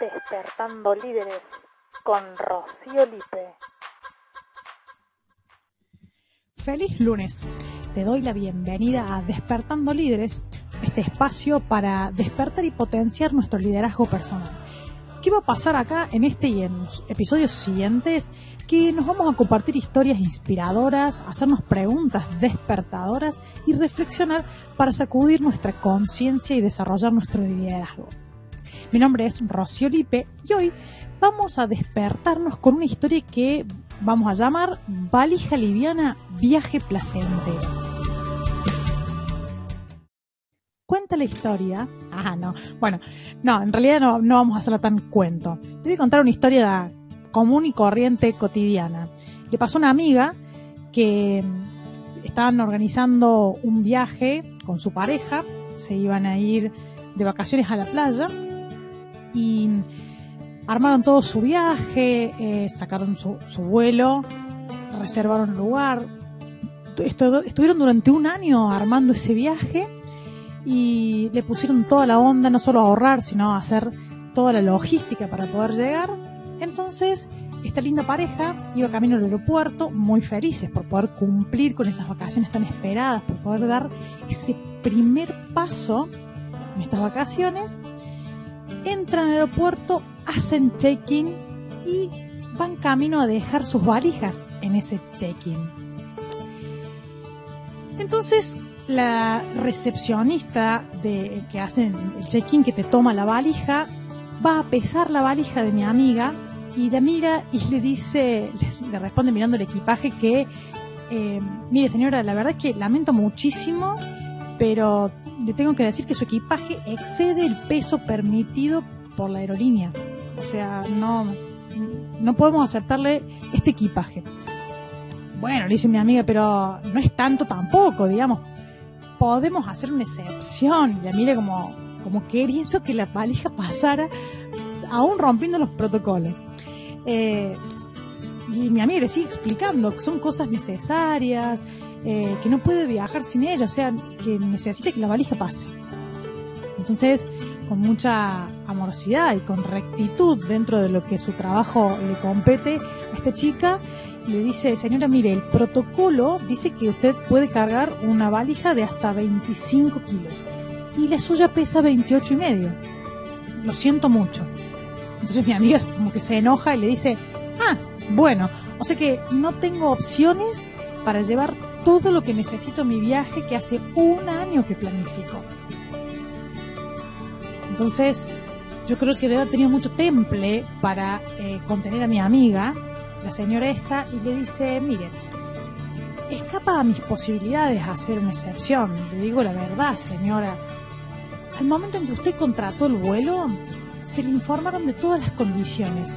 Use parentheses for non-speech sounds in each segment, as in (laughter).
Despertando Líderes con Rocío Lipe. Feliz lunes. Te doy la bienvenida a Despertando Líderes, este espacio para despertar y potenciar nuestro liderazgo personal. ¿Qué va a pasar acá en este y en los episodios siguientes? Que nos vamos a compartir historias inspiradoras, hacernos preguntas despertadoras y reflexionar para sacudir nuestra conciencia y desarrollar nuestro liderazgo. Mi nombre es Rocío Lipe y hoy vamos a despertarnos con una historia que vamos a llamar Valija Liviana Viaje Placentero. Cuenta la historia. Ah, no. Bueno, no, en realidad no, no vamos a hacerla tan cuento. Te voy a contar una historia común y corriente cotidiana. Le pasó a una amiga que estaban organizando un viaje con su pareja, se iban a ir de vacaciones a la playa y armaron todo su viaje, eh, sacaron su, vuelo, reservaron lugar. Estuvieron durante un año armando ese viaje y le pusieron toda la onda, no solo a ahorrar, sino a hacer toda la logística para poder llegar. Entonces, esta linda pareja iba camino al aeropuerto, muy felices por poder cumplir con esas vacaciones tan esperadas, por poder dar ese primer paso en estas vacaciones entran al aeropuerto, hacen check-in y van camino a dejar sus valijas en ese check-in. Entonces, la recepcionista de, que hace el check-in, que te toma la valija, va a pesar la valija de mi amiga y la mira y le dice, (laughs) le responde mirando el equipaje que, eh, mire señora, la verdad es que lamento muchísimo, pero le tengo que decir que su equipaje excede el peso permitido por la aerolínea. O sea, no, no podemos aceptarle este equipaje. Bueno, le dice mi amiga, pero no es tanto tampoco, digamos. Podemos hacer una excepción. Y la mira como, como queriendo que la valija pasara, aún rompiendo los protocolos. Eh, y mi amiga le sigue explicando que son cosas necesarias, eh, que no puede viajar sin ella, o sea, que necesita que la valija pase. Entonces, con mucha amorosidad y con rectitud dentro de lo que su trabajo le compete a esta chica, le dice, señora, mire, el protocolo dice que usted puede cargar una valija de hasta 25 kilos y la suya pesa 28 y medio. Lo siento mucho. Entonces mi amiga como que se enoja y le dice, ah, bueno, o sea que no tengo opciones para llevar todo lo que necesito en mi viaje que hace un año que planifico. Entonces, yo creo que debe haber tenido mucho temple para eh, contener a mi amiga, la señora esta, y le dice, mire, escapa a mis posibilidades hacer una excepción. Le digo la verdad, señora. Al momento en que usted contrató el vuelo, se le informaron de todas las condiciones.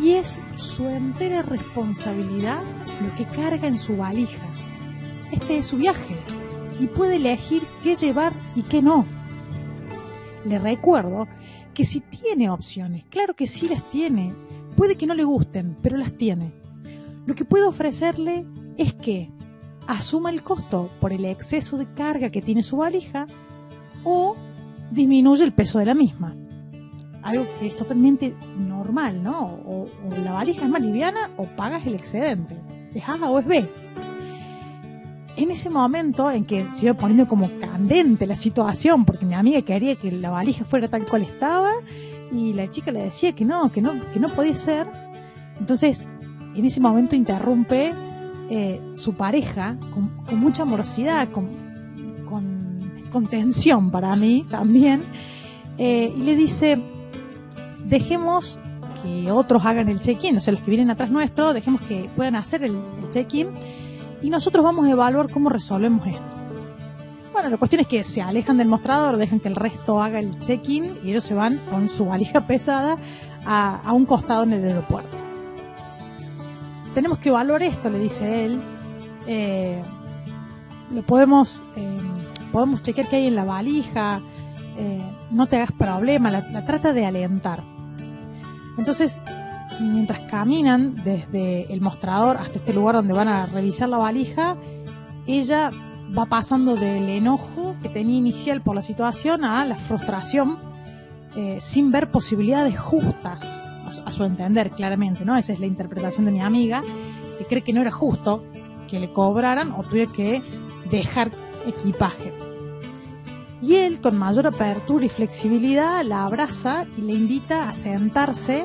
Y es su entera responsabilidad lo que carga en su valija. Este es su viaje y puede elegir qué llevar y qué no. Le recuerdo que si tiene opciones, claro que sí las tiene, puede que no le gusten, pero las tiene. Lo que puedo ofrecerle es que asuma el costo por el exceso de carga que tiene su valija o disminuye el peso de la misma. Algo que es totalmente normal, ¿no? O, o la valija es más liviana o pagas el excedente. Es A o es B en ese momento en que se iba poniendo como candente la situación, porque mi amiga quería que la valija fuera tal cual estaba, y la chica le decía que no, que no, que no podía ser. Entonces, en ese momento interrumpe eh, su pareja con, mucha amorosidad, con, con, tensión para mí también, eh, y le dice, dejemos que otros hagan el check-in, o sea, los que vienen atrás nuestro, dejemos que puedan hacer el, el check-in y nosotros vamos a evaluar cómo resolvemos esto. Bueno, la cuestión es que se alejan del mostrador, dejan que el resto haga el check-in y ellos se van con su valija pesada a, un costado en el aeropuerto. Tenemos que evaluar esto, le dice él. Eh, lo podemos, eh, podemos chequear qué hay en la valija, eh, no te hagas problema, la, la trata de alentar. Entonces, mientras caminan desde el mostrador hasta este lugar donde van a revisar la valija, ella va pasando del enojo que tenía inicial por la situación a la frustración eh, sin ver posibilidades justas, a su entender claramente, ¿no? Esa es la interpretación de mi amiga, que cree que no era justo que le cobraran o tuviera que dejar equipaje. Y él, con mayor apertura y flexibilidad, la abraza y le invita a sentarse,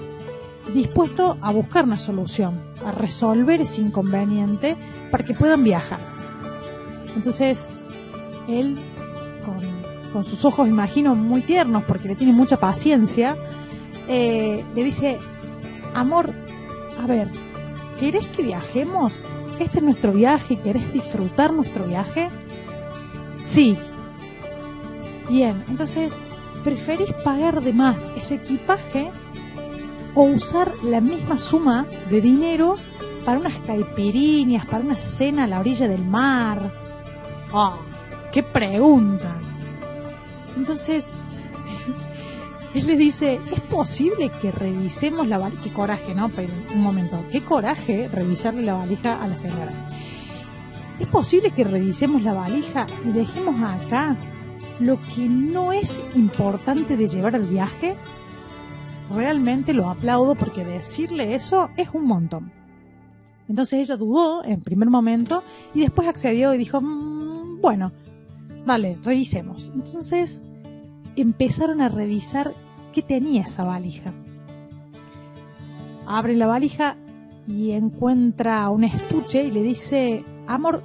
dispuesto a buscar una solución, a resolver ese inconveniente para que puedan viajar. Entonces, él, con, sus ojos, imagino, muy tiernos, porque le tiene mucha paciencia, eh, le dice, amor, a ver, ¿querés que viajemos? ¿Este es nuestro viaje? ¿Querés disfrutar nuestro viaje? Sí, Bien, entonces, ¿preferís pagar de más ese equipaje o usar la misma suma de dinero para unas caipiriñas, para una cena a la orilla del mar? ¡Ah! ¡Qué pregunta! Entonces, (laughs) él le dice, ¿es posible que revisemos la valija? Qué coraje, ¿no? Un momento, qué coraje revisarle la valija a la señora. ¿Es posible que revisemos la valija y dejemos acá lo que no es importante de llevar al viaje, realmente lo aplaudo porque decirle eso es un montón. Entonces ella dudó en primer momento y después accedió y dijo, mm, bueno, vale, revisemos. Entonces empezaron a revisar qué tenía esa valija. Abre la valija y encuentra un estuche y le dice, amor,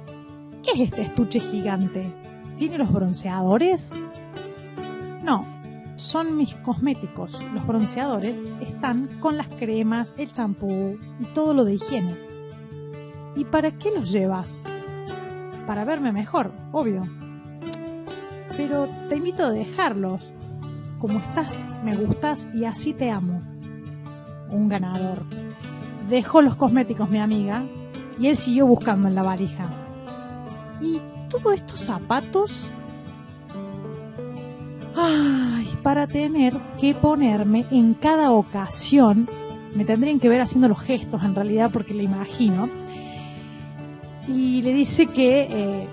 ¿qué es este estuche gigante? ¿Tiene los bronceadores? No, son mis cosméticos. Los bronceadores están con las cremas, el champú y todo lo de higiene. ¿Y para qué los llevas? Para verme mejor, obvio. Pero te invito a dejarlos. Como estás, me gustas y así te amo. Un ganador. Dejó los cosméticos mi amiga y él siguió buscando en la valija. ¿Y todos estos zapatos para tener que ponerme en cada ocasión, me tendrían que ver haciendo los gestos en realidad porque le imagino, y le dice que eh,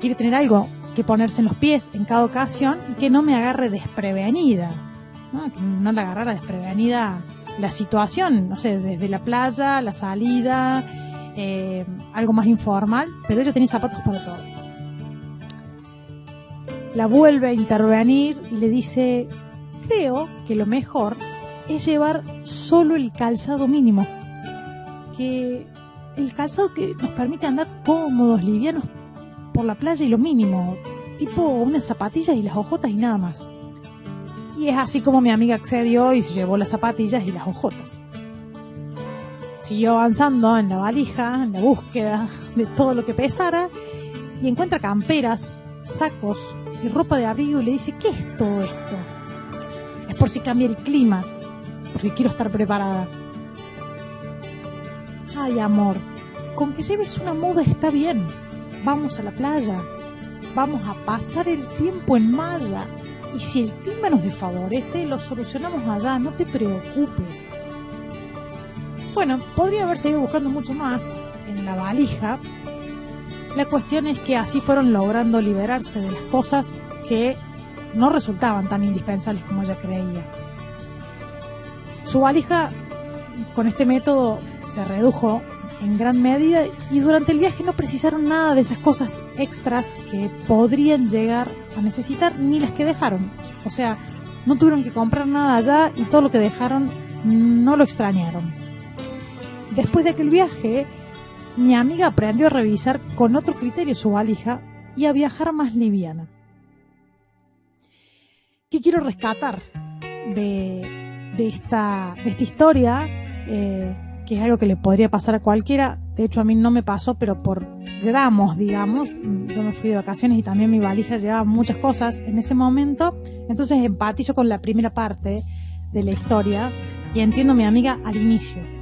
quiere tener algo que ponerse en los pies en cada ocasión y que no me agarre desprevenida, ¿no? que no le agarrara desprevenida la situación, no sé, desde la playa, la salida, eh, algo más informal, pero ella tenía zapatos para todo la vuelve a intervenir y le dice, creo que lo mejor es llevar solo el calzado mínimo, que el calzado que nos permite andar cómodos, livianos por la playa y lo mínimo, tipo unas zapatillas y las hojotas y nada más. Y es así como mi amiga accedió y se llevó las zapatillas y las hojotas. Siguió avanzando en la valija, en la búsqueda de todo lo que pesara, y encuentra camperas, sacos, y ropa de abrigo y le dice, ¿qué es todo esto? Es por si cambia el clima, porque quiero estar preparada. Ay, amor, con que lleves una muda está bien. Vamos a la playa, vamos a pasar el tiempo en Maya. Y si el clima nos desfavorece, lo solucionamos allá, no te preocupes. Bueno, podría haber seguido buscando mucho más en la valija, la cuestión es que así fueron logrando liberarse de las cosas que no resultaban tan indispensables como ella creía. Su valija con este método se redujo en gran medida y durante el viaje no precisaron nada de esas cosas extras que podrían llegar a necesitar ni las que dejaron. O sea, no tuvieron que comprar nada allá y todo lo que dejaron no lo extrañaron. Después de aquel viaje, mi amiga aprendió a revisar con otro criterio su valija y a viajar más liviana. ¿Qué quiero rescatar de, esta, historia? Eh, que es algo que le podría pasar a cualquiera. De hecho, a mí no me pasó, pero por gramos, digamos. Yo me fui de vacaciones y también mi valija llevaba muchas cosas en ese momento. Entonces empatizo con la primera parte de la historia y entiendo a mi amiga al inicio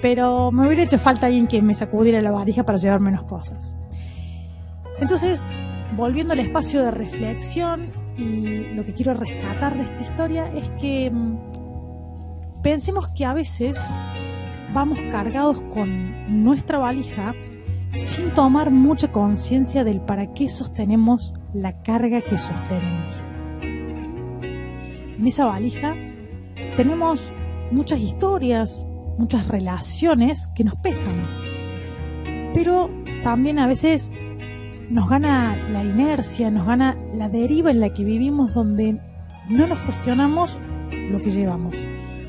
pero me hubiera hecho falta alguien que me sacudiera la varija para llevar menos cosas. Entonces, volviendo al espacio de reflexión y lo que quiero rescatar de esta historia es que mm, pensemos que a veces vamos cargados con nuestra valija sin tomar mucha conciencia del para qué sostenemos la carga que sostenemos. En esa valija tenemos muchas historias, muchas relaciones que nos pesan. Pero también a veces nos gana la inercia, nos gana la deriva en la que vivimos donde no nos cuestionamos lo que llevamos.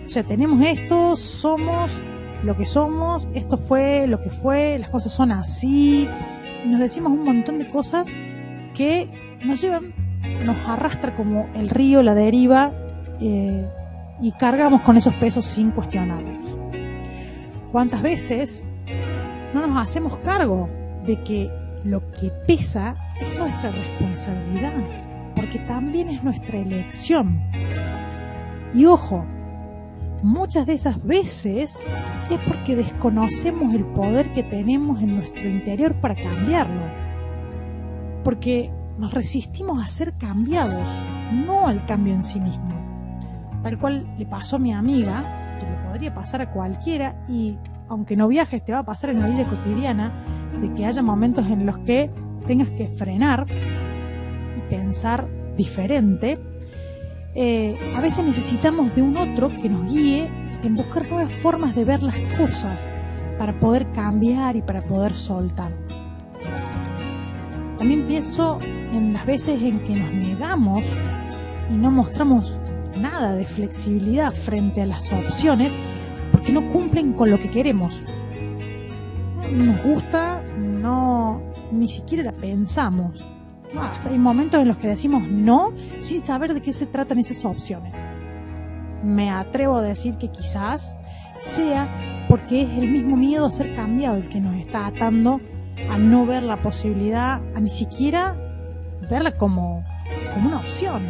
O sea, tenemos esto, somos lo que somos, esto fue lo que fue, las cosas son así. Nos decimos un montón de cosas que nos llevan, nos arrastra como el río, la deriva, eh, y cargamos con esos pesos sin cuestionarlos. ¿Cuántas veces no nos hacemos cargo de que lo que pesa es nuestra responsabilidad? Porque también es nuestra elección. Y ojo, muchas de esas veces es porque desconocemos el poder que tenemos en nuestro interior para cambiarlo. Porque nos resistimos a ser cambiados, no al cambio en sí mismo. Tal cual le pasó a mi amiga, pasar a cualquiera y aunque no viajes te va a pasar en la vida cotidiana, de que haya momentos en los que tengas que frenar y pensar diferente eh, a veces necesitamos de un otro que nos guíe en buscar nuevas formas de ver las cosas para poder cambiar y para poder soltar. También pienso en las veces en que nos negamos y no mostramos nada de flexibilidad frente a las opciones porque no cumplen con lo que queremos. Nos gusta, no ni siquiera la pensamos hay momentos en los que decimos no sin saber de qué se tratan esas opciones. Me atrevo a decir que quizás sea porque es el mismo miedo a ser cambiado el que nos está atando a no ver la posibilidad, a ni siquiera verla como, como una opción.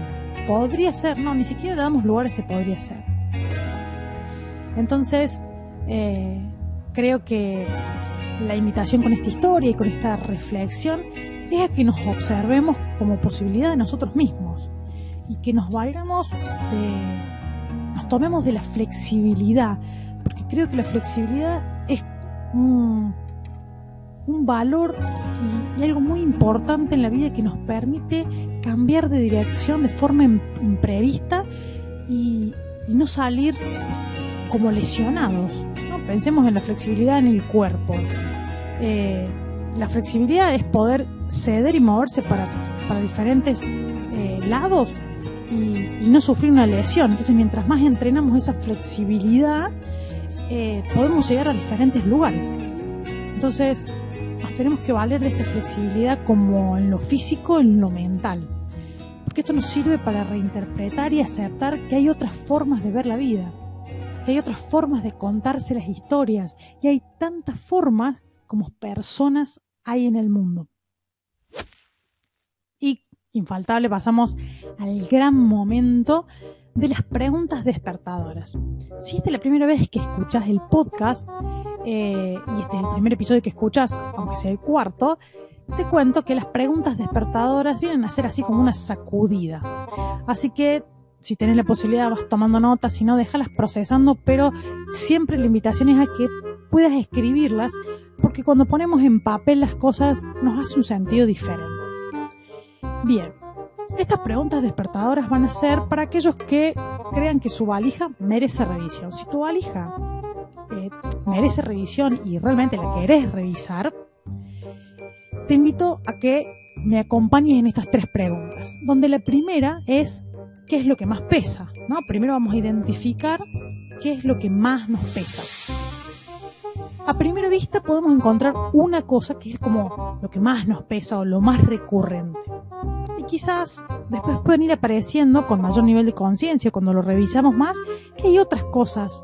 Podría ser, no, ni siquiera le damos lugar a ese podría ser. Entonces, eh, creo que la invitación con esta historia y con esta reflexión es a que nos observemos como posibilidad de nosotros mismos y que nos valgamos de, nos tomemos de la flexibilidad, porque creo que la flexibilidad es un, valor y, algo muy importante en la vida que nos permite cambiar de dirección de forma imprevista y, no salir como lesionados. ¿no? Pensemos en la flexibilidad en el cuerpo. Eh, la flexibilidad es poder ceder y moverse para, diferentes eh, lados y, no sufrir una lesión. Entonces, mientras más entrenamos esa flexibilidad, eh, podemos llegar a diferentes lugares. Entonces, nos tenemos que valer de esta flexibilidad como en lo físico, en lo mental. Porque esto nos sirve para reinterpretar y aceptar que hay otras formas de ver la vida, hay otras formas de contarse las historias y hay tantas formas como personas hay en el mundo. Y, infaltable, pasamos al gran momento de las preguntas despertadoras. Si esta es la primera vez que escuchas el podcast, eh, y este es el primer episodio que escuchas, aunque sea el cuarto, te cuento que las preguntas despertadoras vienen a ser así como una sacudida. Así que si tenés la posibilidad vas tomando notas, si no, déjalas procesando, pero siempre la invitación es a que puedas escribirlas, porque cuando ponemos en papel las cosas nos hace un sentido diferente. Bien, estas preguntas despertadoras van a ser para aquellos que crean que su valija merece revisión. Si tu valija eh, merece revisión y realmente la querés revisar, te invito a que me acompañes en estas tres preguntas, donde la primera es qué es lo que más pesa. ¿no? Primero vamos a identificar qué es lo que más nos pesa a primera vista podemos encontrar una cosa que es como lo que más nos pesa o lo más recurrente. Y quizás después pueden ir apareciendo con mayor nivel de conciencia cuando lo revisamos más que hay otras cosas.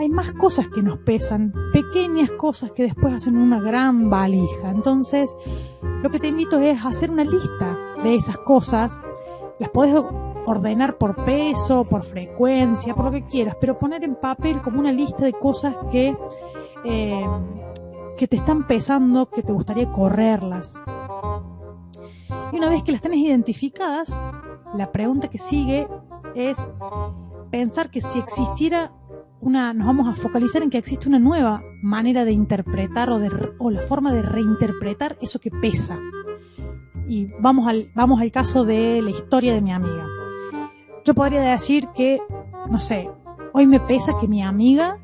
Hay más cosas que nos pesan, pequeñas cosas que después hacen una gran valija. Entonces, lo que te invito es hacer una lista de esas cosas. Las podés ordenar por peso, por frecuencia, por lo que quieras, pero poner en papel como una lista de cosas que eh, que te están pesando, que te gustaría correrlas. Y una vez que las tenés identificadas, la pregunta que sigue es pensar que si existiera una, nos vamos a focalizar en que existe una nueva manera de interpretar o, de, o la forma de reinterpretar eso que pesa. Y vamos al, vamos al caso de la historia de mi amiga. Yo podría decir que, no sé, hoy me pesa que mi amiga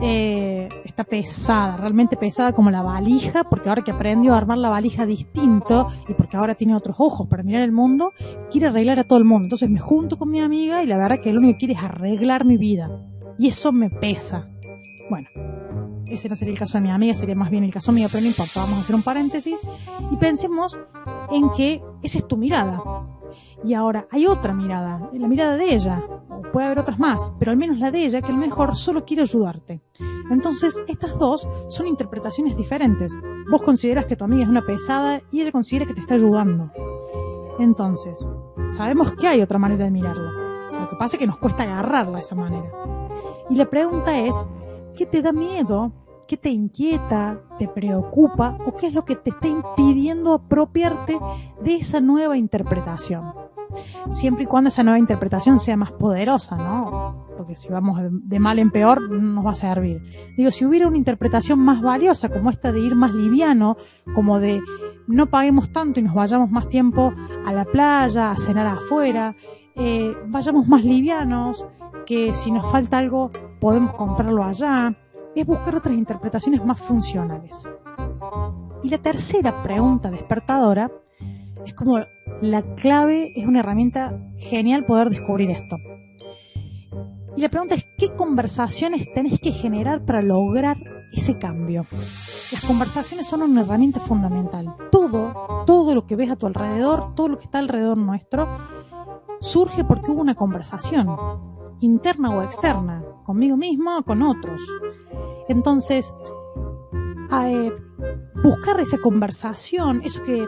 eh, está pesada, realmente pesada como la valija, porque ahora que aprendió a armar la valija distinto y porque ahora tiene otros ojos para mirar el mundo, quiere arreglar a todo el mundo. Entonces me junto con mi amiga y la verdad que lo único que quiere es arreglar mi vida. Y eso me pesa. Bueno, ese no sería el caso de mi amiga, sería más bien el caso mío, pero no importa, vamos a hacer un paréntesis y pensemos en que esa es tu mirada. Y ahora hay otra mirada, la mirada de ella, puede haber otras más, pero al menos la de ella, que a lo mejor solo quiere ayudarte. Entonces, estas dos son interpretaciones diferentes. Vos consideras que tu amiga es una pesada y ella considera que te está ayudando. Entonces, sabemos que hay otra manera de mirarlo. Lo que pasa es que nos cuesta agarrarla de esa manera. Y la pregunta es, ¿qué te da miedo? ¿Qué te inquieta? ¿Te preocupa? ¿O qué es lo que te está impidiendo apropiarte de esa nueva interpretación? Siempre y cuando esa nueva interpretación sea más poderosa, ¿no? Porque si vamos de mal en peor, no nos va a servir. Digo, si hubiera una interpretación más valiosa, como esta de ir más liviano, como de no paguemos tanto y nos vayamos más tiempo a la playa, a cenar afuera, eh, vayamos más livianos, que si nos falta algo podemos comprarlo allá, es buscar otras interpretaciones más funcionales. Y la tercera pregunta despertadora es como la clave, es una herramienta genial poder descubrir esto. Y la pregunta es, ¿qué conversaciones tenés que generar para lograr ese cambio? Las conversaciones son una herramienta fundamental. Todo, todo lo que ves a tu alrededor, todo lo que está alrededor nuestro, surge porque hubo una conversación, interna o externa, conmigo mismo o con otros. Entonces, eh, buscar esa conversación, eso que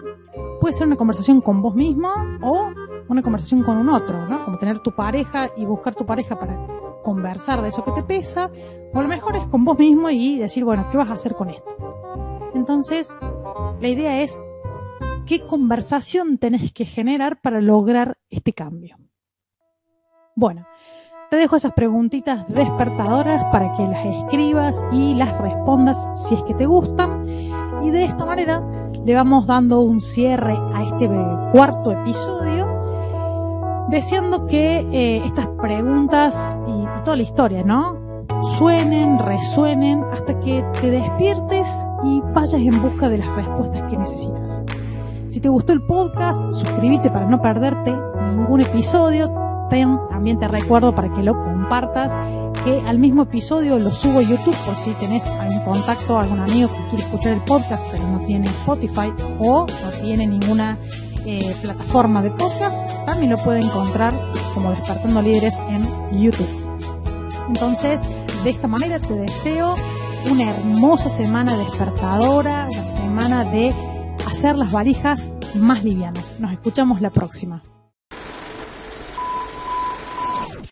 puede ser una conversación con vos mismo o una conversación con un otro, ¿no? Como tener tu pareja y buscar tu pareja para conversar de eso que te pesa, o a lo mejor es con vos mismo y decir, bueno, ¿qué vas a hacer con esto? Entonces, la idea es qué conversación tenés que generar para lograr este cambio. Bueno, te dejo esas preguntitas despertadoras para que las escribas y las respondas si es que te gustan. Y de esta manera le vamos dando un cierre a este cuarto episodio, deseando que eh, estas preguntas y, toda la historia, ¿no? Suenen, resuenen, hasta que te despiertes y vayas en busca de las respuestas que necesitas. Si te gustó el podcast, suscríbete para no perderte ningún episodio. También te recuerdo para que lo compartas que al mismo episodio lo subo a YouTube por si tenés algún contacto, algún amigo que quiere escuchar el podcast pero no tiene Spotify o no tiene ninguna eh, plataforma de podcast, también lo puede encontrar como Despertando Líderes en YouTube. Entonces, de esta manera te deseo una hermosa semana despertadora, una semana de hacer las valijas más livianas. Nos escuchamos la próxima.